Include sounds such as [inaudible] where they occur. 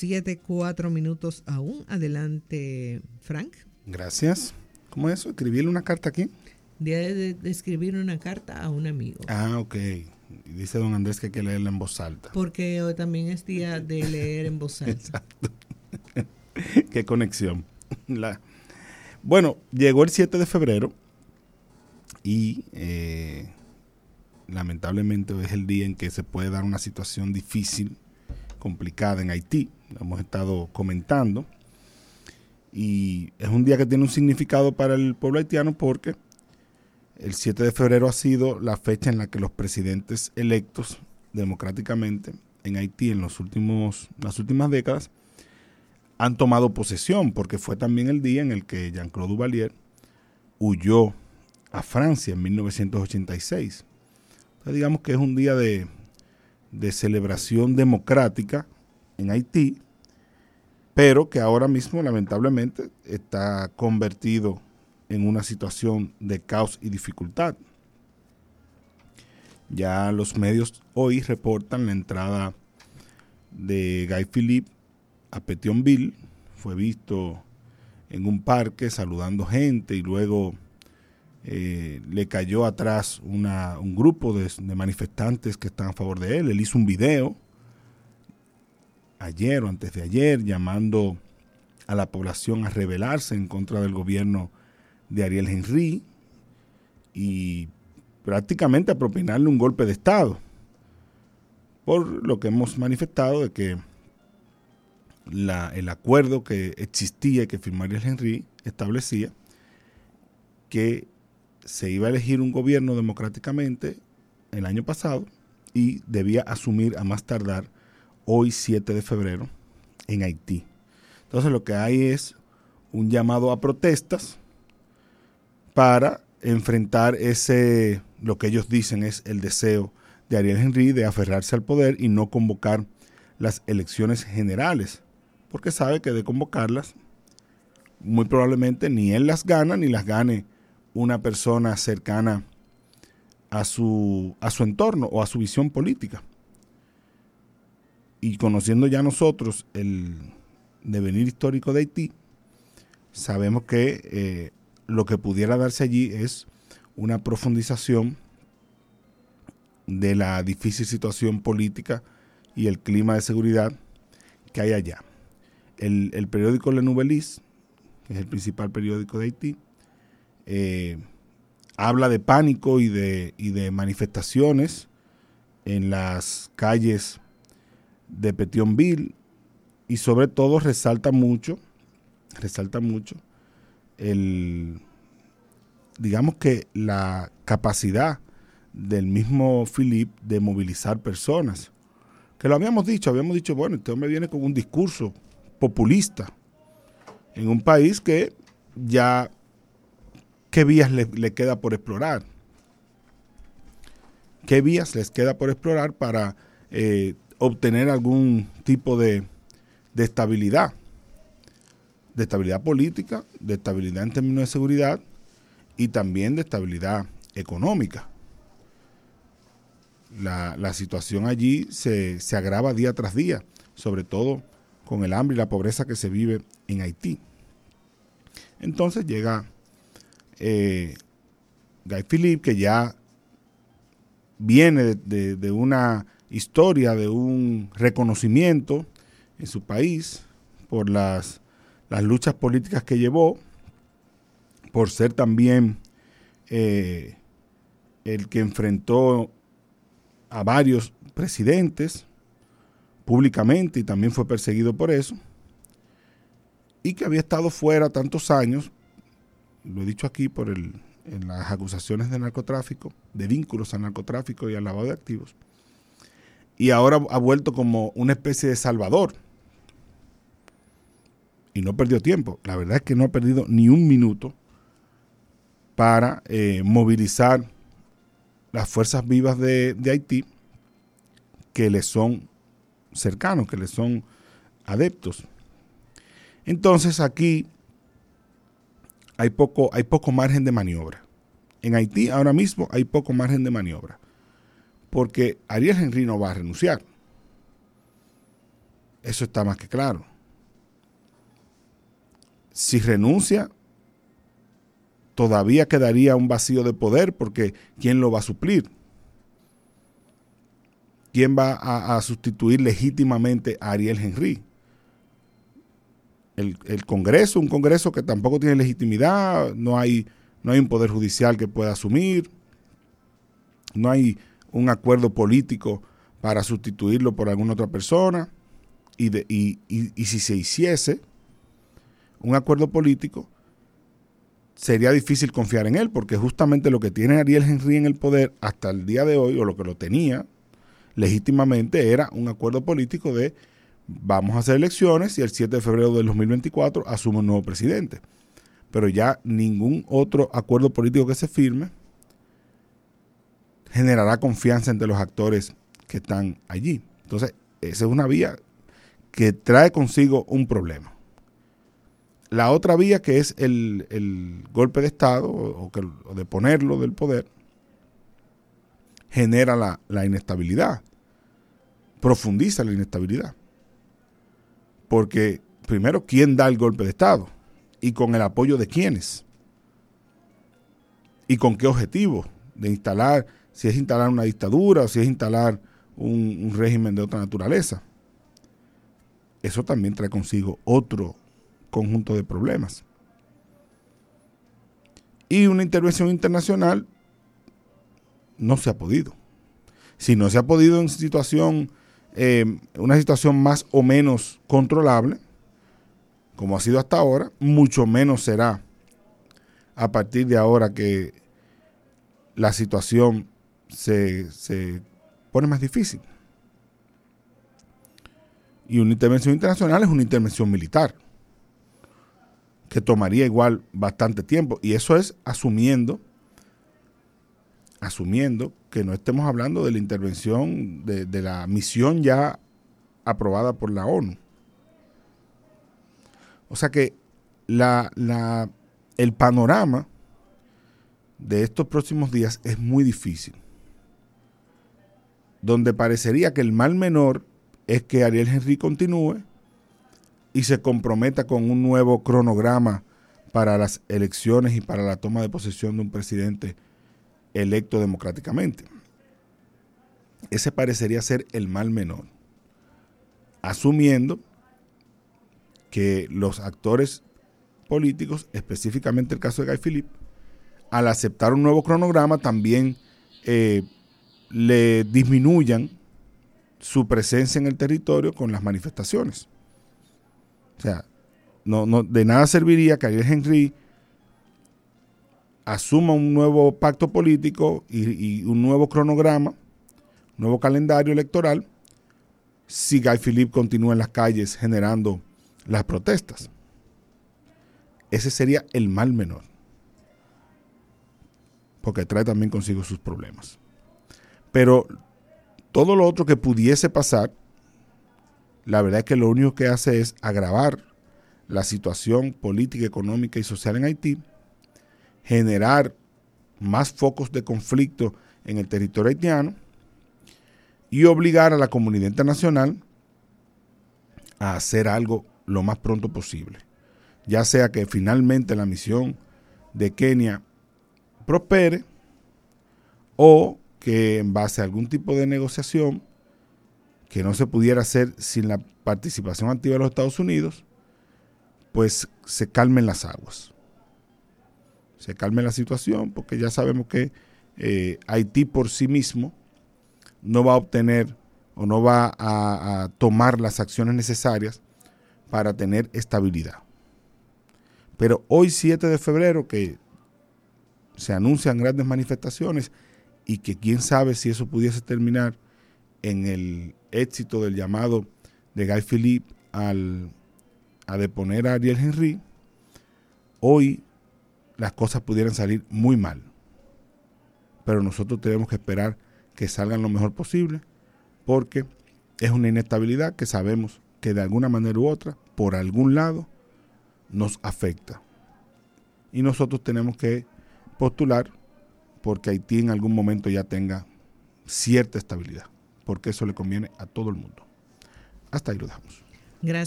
7, 4 minutos aún. Adelante, Frank. Gracias. ¿Cómo es eso? ¿Escribirle una carta aquí? Día de, de escribir una carta a un amigo. Ah, ok. Dice don Andrés que hay que leerla en voz alta. Porque hoy también es día de leer en voz alta. Exacto. [laughs] Qué conexión. La... Bueno, llegó el 7 de febrero y eh, lamentablemente es el día en que se puede dar una situación difícil, complicada en Haití. Hemos estado comentando. Y es un día que tiene un significado para el pueblo haitiano porque el 7 de febrero ha sido la fecha en la que los presidentes electos democráticamente en Haití en los últimos, las últimas décadas han tomado posesión, porque fue también el día en el que Jean-Claude Duvalier huyó a Francia en 1986. Entonces digamos que es un día de, de celebración democrática en Haití, pero que ahora mismo lamentablemente está convertido en una situación de caos y dificultad. Ya los medios hoy reportan la entrada de Guy Philippe a Petionville, fue visto en un parque saludando gente y luego eh, le cayó atrás un grupo de, de, manifestantes que están a favor de él. Él hizo un video ayer o antes de ayer llamando a la población a rebelarse en contra del gobierno de Ariel Henry y prácticamente a propinarle un golpe de Estado. Por lo que hemos manifestado de que el acuerdo que existía y que firmó Ariel Henry establecía que se iba a elegir un gobierno democráticamente el año pasado y debía asumir a más tardar hoy 7 de febrero en Haití. Entonces lo que hay es un llamado a protestas para enfrentar ese, lo que ellos dicen es el deseo de Ariel Henry de aferrarse al poder y no convocar las elecciones generales, porque sabe que de convocarlas, muy probablemente ni él las gana ni las gane una persona cercana a su, a su entorno o a su visión política. Y conociendo ya nosotros el devenir histórico de Haití, sabemos que eh, lo que pudiera darse allí es una profundización de la difícil situación política y el clima de seguridad que hay allá. El, el periódico Le Nouvelis, que es el principal periódico de Haití, eh, habla de pánico y de, y de manifestaciones en las calles de Petionville y sobre todo resalta mucho, resalta mucho el, digamos que la capacidad del mismo Philip de movilizar personas. Que lo habíamos dicho, habíamos dicho, bueno, este hombre viene con un discurso populista en un país que ya, ¿qué vías le, queda por explorar? ¿Qué vías les queda por explorar para eh, obtener algún tipo de, de estabilidad? de estabilidad política, de estabilidad en términos de seguridad y también de estabilidad económica. La, situación allí se, se, agrava día tras día, sobre todo con el hambre y la pobreza que se vive en Haití. Entonces llega eh, Guy Philippe, que ya viene de, de una historia, de un reconocimiento en su país por las las luchas políticas que llevó, por ser también eh, el que enfrentó a varios presidentes públicamente y también fue perseguido por eso, y que había estado fuera tantos años, lo he dicho aquí por el, en las acusaciones de narcotráfico, de vínculos al narcotráfico y al lavado de activos, y ahora ha vuelto como una especie de salvador y no perdió tiempo. La verdad es que no ha perdido ni un minuto para eh, movilizar las fuerzas vivas de, de, Haití que le son cercanos, que le son adeptos. Entonces aquí hay poco, hay poco margen de maniobra. En Haití ahora mismo hay poco margen de maniobra. Porque Ariel Henry no va a renunciar. eso está más que claro. Si renuncia, todavía quedaría un vacío de poder porque ¿quién lo va a suplir? ¿Quién va a, sustituir legítimamente a Ariel Henry? El, el, Congreso, un Congreso que tampoco tiene legitimidad, no hay, no hay un poder judicial que pueda asumir, no hay un acuerdo político para sustituirlo por alguna otra persona. Y, de, y, y, si se hiciese un acuerdo político, sería difícil confiar en él, porque justamente lo que tiene Ariel Henry en el poder hasta el día de hoy, o lo que lo tenía legítimamente, era un acuerdo político de vamos a hacer elecciones y el 7 de febrero del 2024 asume un nuevo presidente. Pero ya ningún otro acuerdo político que se firme generará confianza entre los actores que están allí. Entonces, esa es una vía que trae consigo un problema. La otra vía que es el, golpe de Estado o, que, de ponerlo del poder genera la, la inestabilidad, profundiza la inestabilidad. Porque primero, ¿quién da el golpe de Estado? ¿Y con el apoyo de quiénes? ¿Y con qué objetivo? De instalar si es instalar una dictadura o si es instalar un, régimen de otra naturaleza. Eso también trae consigo otro conjunto de problemas. Y una intervención internacional no se ha podido. Si no se ha podido en situación, eh, una situación más o menos controlable, como ha sido hasta ahora, mucho menos será a partir de ahora que la situación se, pone más difícil. Y una intervención internacional es una intervención militar, que tomaría igual bastante tiempo. Y eso es asumiendo, asumiendo que no estemos hablando de la intervención, de, de la misión ya aprobada por la ONU. O sea que la, la, el panorama de estos próximos días es muy difícil donde parecería que el mal menor es que Ariel Henry continúe y se comprometa con un nuevo cronograma para las elecciones y para la toma de posesión de un presidente electo democráticamente. Ese parecería ser el mal menor, asumiendo que los actores políticos, específicamente el caso de Guy Philippe, al aceptar un nuevo cronograma también eh, le disminuyan su presencia en el territorio con las manifestaciones. O sea, no, no, de nada serviría que Ariel Henry asuma un nuevo pacto político y, un nuevo cronograma, nuevo calendario electoral, si Guy Philippe continúa en las calles generando las protestas. Ese sería el mal menor, porque trae también consigo sus problemas. Pero todo lo otro que pudiese pasar, la verdad es que lo único que hace es agravar la situación política, económica y social en Haití, generar más focos de conflicto en el territorio haitiano y obligar a la comunidad internacional a hacer algo lo más pronto posible. Ya sea que finalmente la misión de Kenia prospere o que en base a algún tipo de negociación que no se pudiera hacer sin la participación activa de los Estados Unidos, pues se calmen las aguas. Se calme la situación porque ya sabemos que eh, Haití por sí mismo no va a obtener o no va a, a tomar las acciones necesarias para tener estabilidad. Pero hoy 7 de febrero que se anuncian grandes manifestaciones, y que quién sabe si eso pudiese terminar en el éxito del llamado de Guy Philippe al, a deponer a Ariel Henry, hoy las cosas pudieran salir muy mal. Pero nosotros tenemos que esperar que salgan lo mejor posible porque es una inestabilidad que sabemos que de alguna manera u otra, por algún lado, nos afecta. Y nosotros tenemos que postular porque Haití en algún momento ya tenga cierta estabilidad, porque eso le conviene a todo el mundo. Hasta ahí lo dejamos. Gracias.